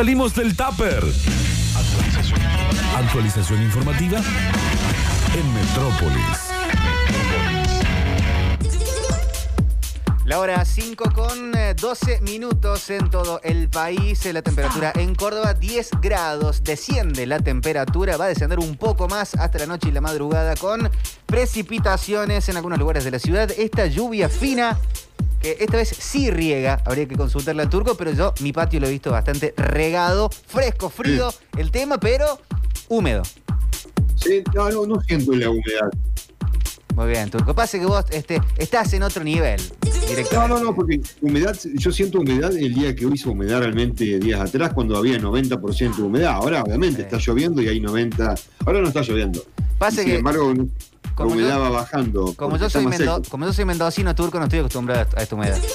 Salimos del tupper. Actualización. Actualización informativa en Metrópolis. La hora 5 con eh, 12 minutos en todo el país. La temperatura en Córdoba 10 grados. Desciende la temperatura, va a descender un poco más hasta la noche y la madrugada con precipitaciones en algunos lugares de la ciudad. Esta lluvia fina que esta vez sí riega, habría que consultarle al turco, pero yo mi patio lo he visto bastante regado, fresco, frío el tema, pero húmedo. Sí, no, no, no siento la humedad. Muy bien, turco. Pase que vos este, estás en otro nivel. No, no, no, porque humedad, yo siento humedad el día que hizo humedad realmente días atrás, cuando había 90% de humedad. Ahora, obviamente, Sí. está lloviendo y hay 90. Ahora no está lloviendo. Pase Y sin que- embargo, como humedad yo- va bajando. Como yo, soy mendo- seco. como yo soy mendocino turco, no estoy acostumbrado a esta humedad.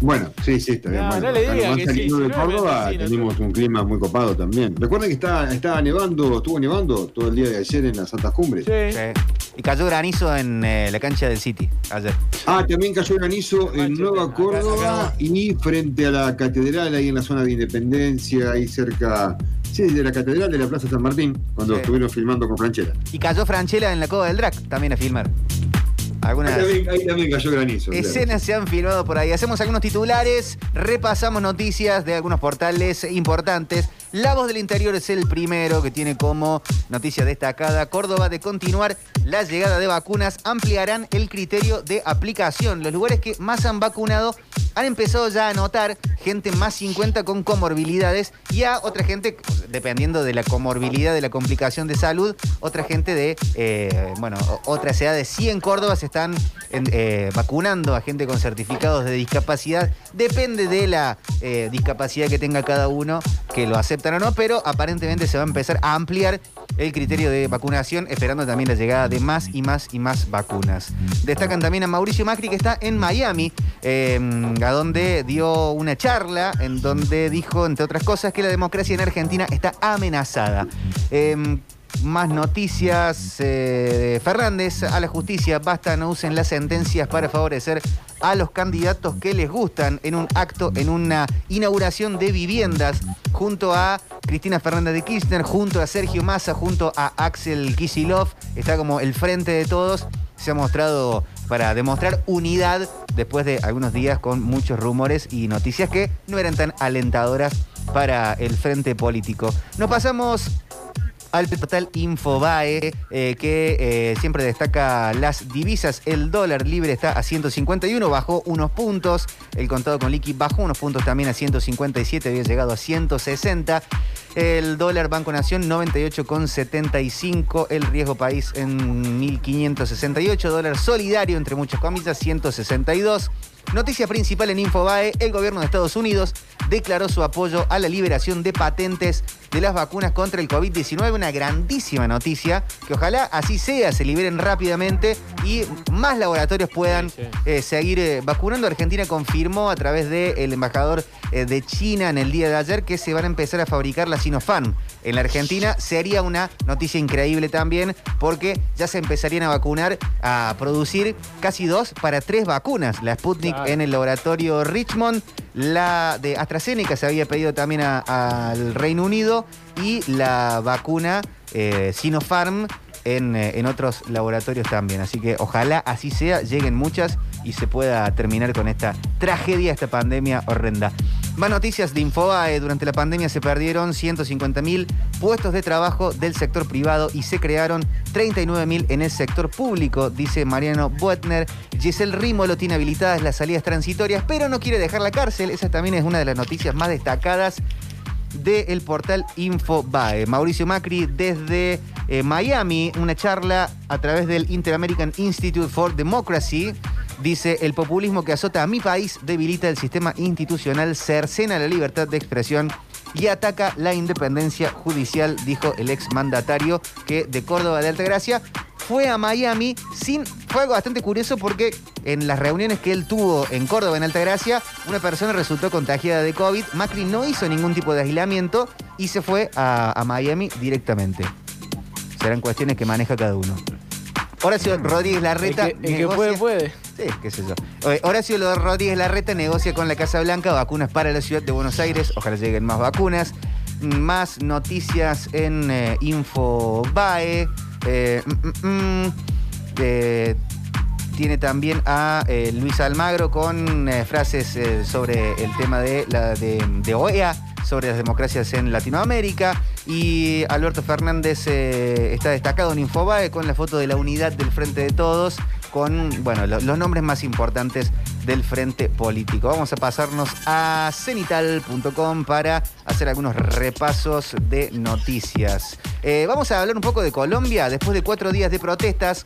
Bueno, sí, sí, está bien. No, bueno, no le acá diga que de no Córdoba tenemos un clima muy copado también. Recuerden que está, estaba nevando, estuvo nevando todo el día de ayer en las altas cumbres. Sí. Sí. Y cayó granizo en eh, la cancha del City ayer. Ah, también cayó granizo en Nueva acá- Córdoba acá- y frente a la catedral, ahí en la zona de Independencia, ahí cerca, sí, de la catedral de la Plaza San Martín, cuando Sí. estuvieron filmando con Franchella. Y cayó Franchella en la Cova del Drac también a filmar. Ahí Algunas también, ahí también cayó granizo. claro. escenas se han filmado por ahí. Hacemos algunos titulares, repasamos noticias de algunos portales importantes. La voz del interior es el primero que tiene como noticia destacada. Córdoba de continuar la llegada de vacunas ampliarán el criterio de aplicación. Los lugares que más han vacunado han empezado ya a notar gente más 50 con comorbilidades y a otra gente, dependiendo de la comorbilidad, de la complicación de salud, otra gente de, eh, bueno, otras edades. Sí en Córdoba se están vacunando a gente con certificados de discapacidad. Depende de la eh, discapacidad que tenga cada uno, que lo pero aparentemente se va a empezar a ampliar el criterio de vacunación, esperando también la llegada de más y más y más vacunas. Destacan también a Mauricio Macri, que está en Miami, eh, a donde dio una charla en donde dijo, entre otras cosas, que la democracia en Argentina está amenazada. Eh, más noticias. eh, Fernández a la justicia. Basta, no usen las sentencias para favorecer a los candidatos que les gustan en un acto, en una inauguración de viviendas, junto a Cristina Fernández de Kirchner, junto a Sergio Massa, junto a Axel Kisilov. Está como el frente de todos. Se ha mostrado para demostrar unidad después de algunos días con muchos rumores y noticias que no eran tan alentadoras para el frente político. Nos pasamos al portal Infobae, eh, que eh, siempre destaca las divisas. El dólar libre está a 151, bajó unos puntos. El contado con liqui bajó unos puntos también a 157, había llegado a 160. El dólar Banco Nación 98,75. El riesgo país en 1568. Dólar solidario, entre muchas comillas, 162. Noticia principal en Infobae, el gobierno de Estados Unidos declaró su apoyo a la liberación de patentes de las vacunas contra el COVID-19. Una grandísima noticia, que ojalá así sea, se liberen rápidamente y más laboratorios puedan Sí, sí. eh, seguir eh, vacunando. Argentina confirmó a través del embajador eh, de China en el día de ayer que se van a empezar a fabricar la Sinopharm en la Argentina. Sería una noticia increíble también porque ya se empezarían a vacunar, a producir casi dos para tres vacunas. La Sputnik En el laboratorio Richmond, la de AstraZeneca se había pedido también al Reino Unido y la vacuna eh, Sinopharm en, eh, en otros laboratorios también. Así que ojalá así sea, lleguen muchas y se pueda terminar con esta tragedia, esta pandemia horrenda. Más noticias de Infobae. Durante la pandemia se perdieron 150.000 puestos de trabajo del sector privado y se crearon 39.000 en el sector público, dice Mariano Buetner. Giselle Rímolo tiene habilitadas las salidas transitorias, pero no quiere dejar la cárcel. Esa también es una de las noticias más destacadas del portal Infobae. Mauricio Macri desde eh, Miami, una charla a través del Inter-American Institute for Democracy. Dice, el populismo que azota a mi país debilita el sistema institucional, cercena la libertad de expresión y ataca la independencia judicial, dijo el ex mandatario que de Córdoba de Altagracia fue a Miami sin. Fue algo bastante curioso porque en las reuniones que él tuvo en Córdoba, en Altagracia, una persona resultó contagiada de COVID. Macri no hizo ningún tipo de aislamiento y se fue a, a Miami directamente. Serán cuestiones que maneja cada uno. Horacio Rodríguez El Larreta. que, el que puede, puede. Sí, qué sé yo. Eh, Horacio Rodríguez Larreta negocia con la Casa Blanca vacunas para la ciudad de Buenos Aires. Ojalá lleguen más vacunas. Más noticias en eh, Infobae. Eh, mm, mm, mm. Eh, tiene también a eh, Luis Almagro con frases sobre el tema de, OEA, sobre las democracias en Latinoamérica. Y Alberto Fernández está destacado en Infobae con la foto de la unidad del Frente de Todos, con bueno, lo- los nombres más importantes del frente político. Vamos a pasarnos a cenital.com para hacer algunos repasos de noticias. Eh, vamos a hablar un poco de Colombia. Después de cuatro días de protestas,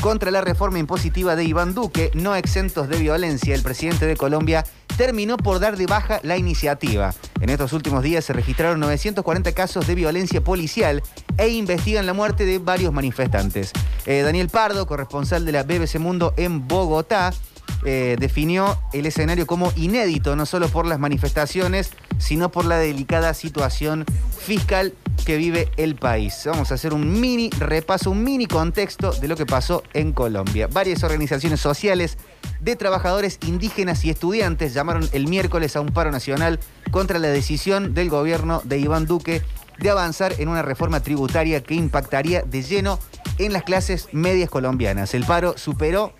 contra la reforma impositiva de Iván Duque, no exentos de violencia, el presidente de Colombia terminó por dar de baja la iniciativa. En estos últimos días se registraron 940 casos de violencia policial e investigan la muerte de varios manifestantes. Eh, Daniel Pardo, corresponsal de la BBC Mundo en Bogotá, eh, definió el escenario como inédito, no solo por las manifestaciones, sino por la delicada situación fiscal que vive el país. Vamos a hacer un mini repaso, un mini contexto de lo que pasó en Colombia. Varias organizaciones sociales de trabajadores indígenas y estudiantes llamaron el miércoles a un paro nacional contra la decisión del gobierno de Iván Duque de avanzar en una reforma tributaria que impactaría de lleno en las clases medias colombianas. El paro superó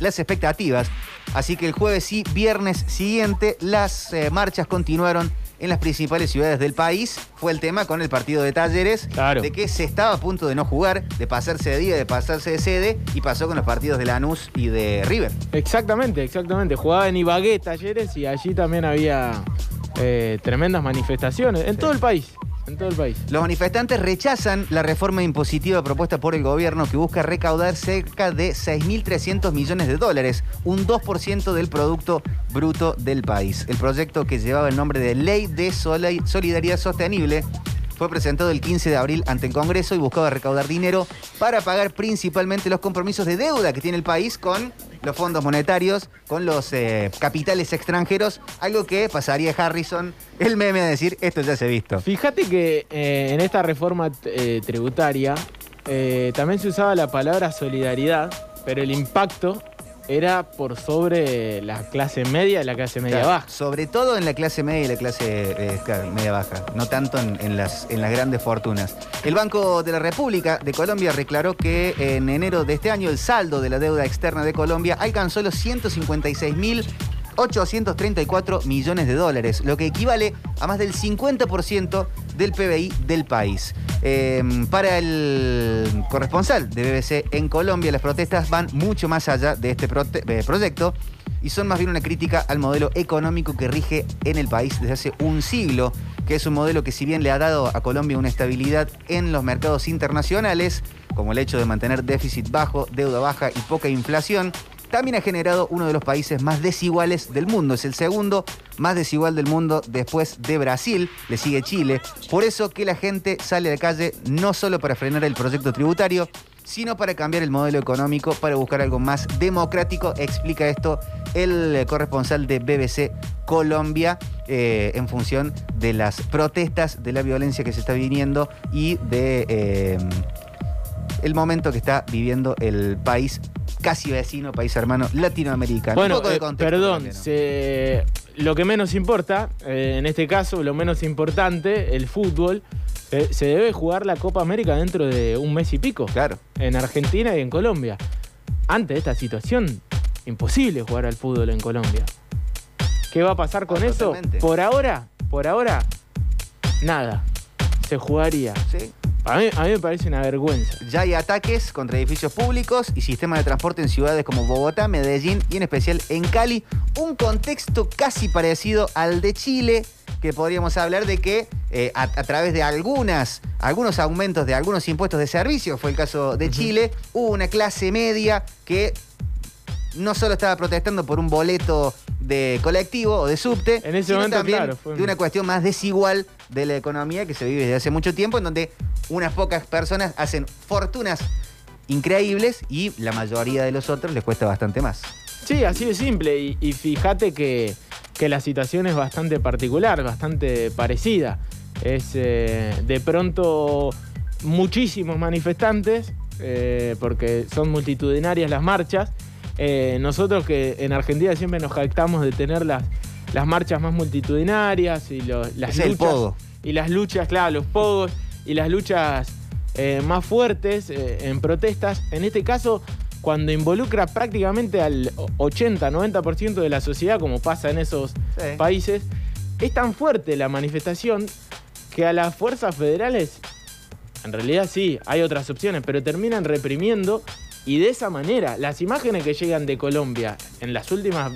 las expectativas. Así que el jueves y viernes siguiente las eh, marchas continuaron en las principales ciudades del país. Fue el tema con el partido de Talleres, Claro. de que se estaba a punto de no jugar, de pasarse de día, de pasarse de sede, y pasó con los partidos de Lanús y de River. Exactamente, exactamente. Jugaba en Ibagué Talleres y allí también había eh, tremendas manifestaciones. En todo el país. En todo el país. Los manifestantes rechazan la reforma impositiva propuesta por el gobierno que busca recaudar cerca de 6.300 millones de dólares, un 2% del Producto Bruto del país. El proyecto que llevaba el nombre de Ley de Soli- Solidaridad Sostenible fue presentado el 15 de abril ante el Congreso y buscaba recaudar dinero para pagar principalmente los compromisos de deuda que tiene el país con los fondos monetarios, con los eh, capitales extranjeros, algo que pasaría Harrison, el meme a decir, esto ya se ha visto. Fíjate que eh, en esta reforma eh, tributaria también se usaba la palabra solidaridad, pero el impacto era por sobre la clase media y la clase media Claro, baja. Sobre todo en la clase media y la clase eh, media baja, no tanto en, en las, en las grandes fortunas. El Banco de la República de Colombia declaró que en enero de este año el saldo de la deuda externa de Colombia alcanzó los 156 mil 834 millones de dólares, lo que equivale a más del 50% del PBI del país. Eh, para el corresponsal de BBC en Colombia, las protestas van mucho más allá de este eh, proyecto y son más bien una crítica al modelo económico que rige en el país desde hace un siglo, que es un modelo que si bien le ha dado a Colombia una estabilidad en los mercados internacionales, como el hecho de mantener déficit bajo, deuda baja y poca inflación, también ha generado uno de los países más desiguales del mundo. Es el segundo más desigual del mundo después de Brasil, le sigue Chile. Por eso que la gente sale a la calle no solo para frenar el proyecto tributario, sino para cambiar el modelo económico, para buscar algo más democrático. Explica esto el corresponsal de BBC Colombia eh, en función de las protestas, de la violencia que se está viniendo y de eh, el momento que está viviendo el país casi vecino, país hermano latinoamericano. Bueno, Un poco de eh, contexto perdón, se- lo que menos importa, eh, en este caso, lo menos importante, el fútbol, eh, se debe jugar la Copa América dentro de un mes y pico, Claro. en Argentina y en Colombia. Ante esta situación, imposible jugar al fútbol en Colombia. ¿Qué va a pasar con eso? Por ahora, por ahora, nada. Se jugaría. Sí. A mí, a mí me parece una vergüenza. Ya hay ataques contra edificios públicos y sistemas de transporte en ciudades como Bogotá, Medellín y en especial en Cali. Un contexto casi parecido al de Chile, que podríamos hablar de que eh, a, a través de algunas, algunos aumentos de algunos impuestos de servicio, fue el caso de Chile, hubo una clase media que no solo estaba protestando por un boleto de colectivo o de subte, En ese sino momento, también claro, fue de una cuestión más desigual de la economía que se vive desde hace mucho tiempo, en donde unas pocas personas hacen fortunas increíbles y la mayoría de los otros les cuesta bastante más. Sí, así de simple. Y, y fíjate que, que la situación es bastante particular, bastante parecida. Es eh, de pronto muchísimos manifestantes, eh, porque son multitudinarias las marchas, Eh, nosotros que en Argentina siempre nos jactamos de tener las, las marchas más multitudinarias y lo- las Es el luchas. pogo. Y las luchas, claro, los pogos y las luchas eh, más fuertes eh, en protestas. En este caso, cuando involucra prácticamente al 80-90% de la sociedad, como pasa en esos Sí. países, es tan fuerte la manifestación que a las fuerzas federales, en realidad sí, hay otras opciones, pero terminan reprimiendo y de esa manera, las imágenes que llegan de Colombia en las últimas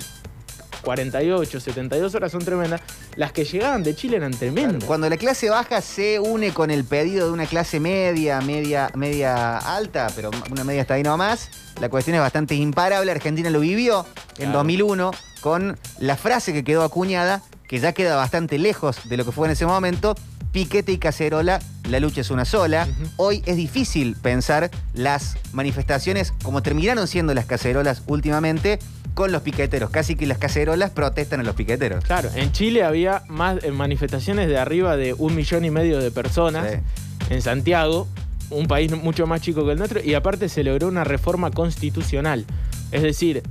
48, 72 horas son tremendas, las que llegaban de Chile eran tremendas. Cuando la clase baja se une con el pedido de una clase media, media, media alta, pero una media está ahí nomás, la cuestión es bastante imparable. Argentina lo vivió en Claro. 2001 con la frase que quedó acuñada, que ya queda bastante lejos de lo que fue en ese momento. Piquete y cacerola, la lucha es una sola. Hoy es difícil pensar las manifestaciones como terminaron siendo las cacerolas últimamente con los piqueteros. Casi que las cacerolas protestan a los piqueteros. Claro, en Chile había más eh, manifestaciones de arriba de un millón y medio de personas. Sí. en Santiago, un país mucho más chico que el nuestro, y aparte se logró una reforma constitucional. Es decir,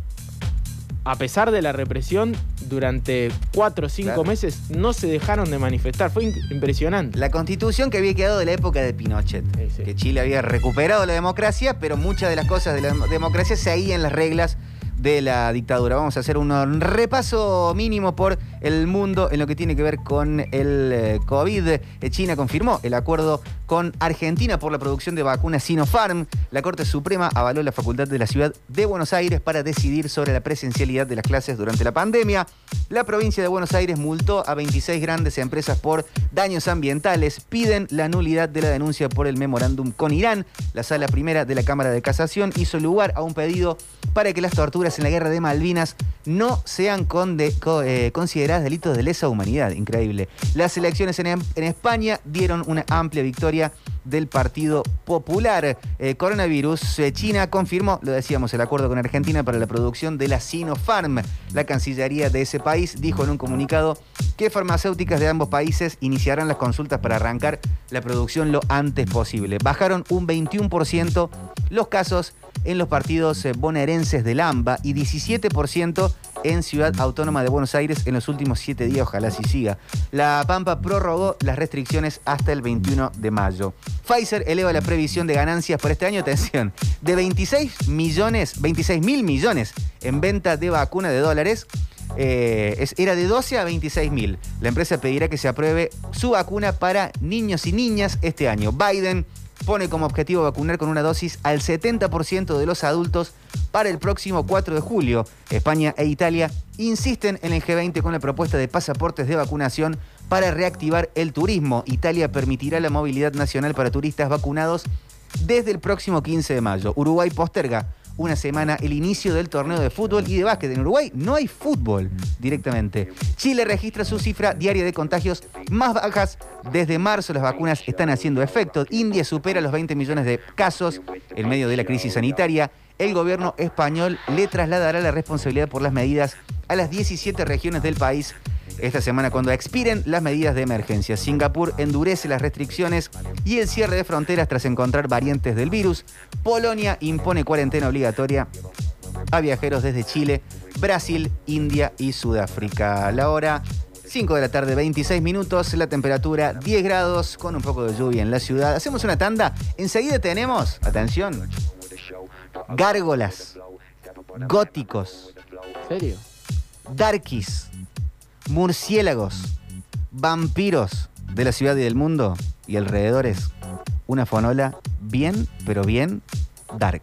a pesar de la represión, durante cuatro o cinco Claro. meses no se dejaron de manifestar. Fue impresionante. La constitución que había quedado de la época de Pinochet. Sí, sí. Que Chile había recuperado la democracia, pero muchas de las cosas de la dem- democracia seguían las reglas de la dictadura. Vamos a hacer un repaso mínimo por el mundo en lo que tiene que ver con el eh, COVID. Eh, China confirmó el acuerdo con Argentina por la producción de vacunas Sinopharm. La Corte Suprema avaló la facultad de la ciudad de Buenos Aires para decidir sobre la presencialidad de las clases durante la pandemia. La provincia de Buenos Aires multó a 26 grandes empresas por daños ambientales. Piden la nulidad de la denuncia por el memorándum con Irán. La sala primera de la Cámara de Casación hizo lugar a un pedido para que las torturas en la guerra de Malvinas no sean eh, consideradas delitos de lesa humanidad. Increíble. Las elecciones en España dieron una amplia victoria del Partido Popular. Eh, coronavirus, eh, China confirmó, lo decíamos, el acuerdo con Argentina para la producción de la Sinopharm. La Cancillería de ese país dijo en un comunicado que farmacéuticas de ambos países iniciarán las consultas para arrancar la producción lo antes posible. Bajaron un 21% los casos en los partidos eh, bonaerenses del AMBA y 17% en Ciudad Autónoma de Buenos Aires en los últimos siete días, ojalá así siga. La Pampa prorrogó las restricciones hasta el 21 de mayo. Pfizer eleva la previsión de ganancias por este año, atención, de 26 millones, 26 mil millones en venta de vacuna de dólares. Eh, era de 12 a 26 mil. La empresa pedirá que se apruebe su vacuna para niños y niñas este año. Biden pone como objetivo vacunar con una dosis al 70% de los adultos para el próximo 4 de julio. España e Italia insisten en el G20 con la propuesta de pasaportes de vacunación para reactivar el turismo. Italia permitirá la movilidad nacional para turistas vacunados desde el próximo 15 de mayo. Uruguay posterga una semana el inicio del torneo de fútbol y de básquet. En Uruguay no hay fútbol directamente. Chile registra su cifra diaria de contagios más bajas. Desde marzo las vacunas están haciendo efecto. India supera los 20 millones de casos en medio de la crisis sanitaria. El gobierno español le trasladará la responsabilidad por las medidas a las 17 regiones del país esta semana cuando expiren las medidas de emergencia. Singapur endurece las restricciones y el cierre de fronteras tras encontrar variantes del virus. Polonia impone cuarentena obligatoria a viajeros desde Chile, Brasil, India y Sudáfrica. La hora 5 de la tarde, 26 minutos, la temperatura 10 grados con un poco de lluvia en la ciudad. Hacemos una tanda. Enseguida tenemos, atención, gárgolas, góticos, ¿En serio? darkies, murciélagos, vampiros de la ciudad y del mundo y alrededores. Una fonola bien, pero bien dark.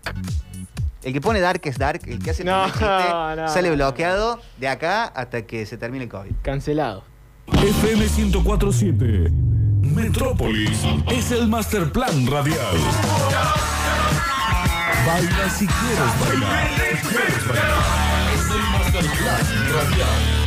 El que pone dark es dark, el que hace No, chiste no, sale bloqueado de acá hasta que se termine el COVID. Cancelado. FM 1047. Metrópolis es el master plan radial. Baila si quieres bailar. Si quieres bailar. Es el master plan radial.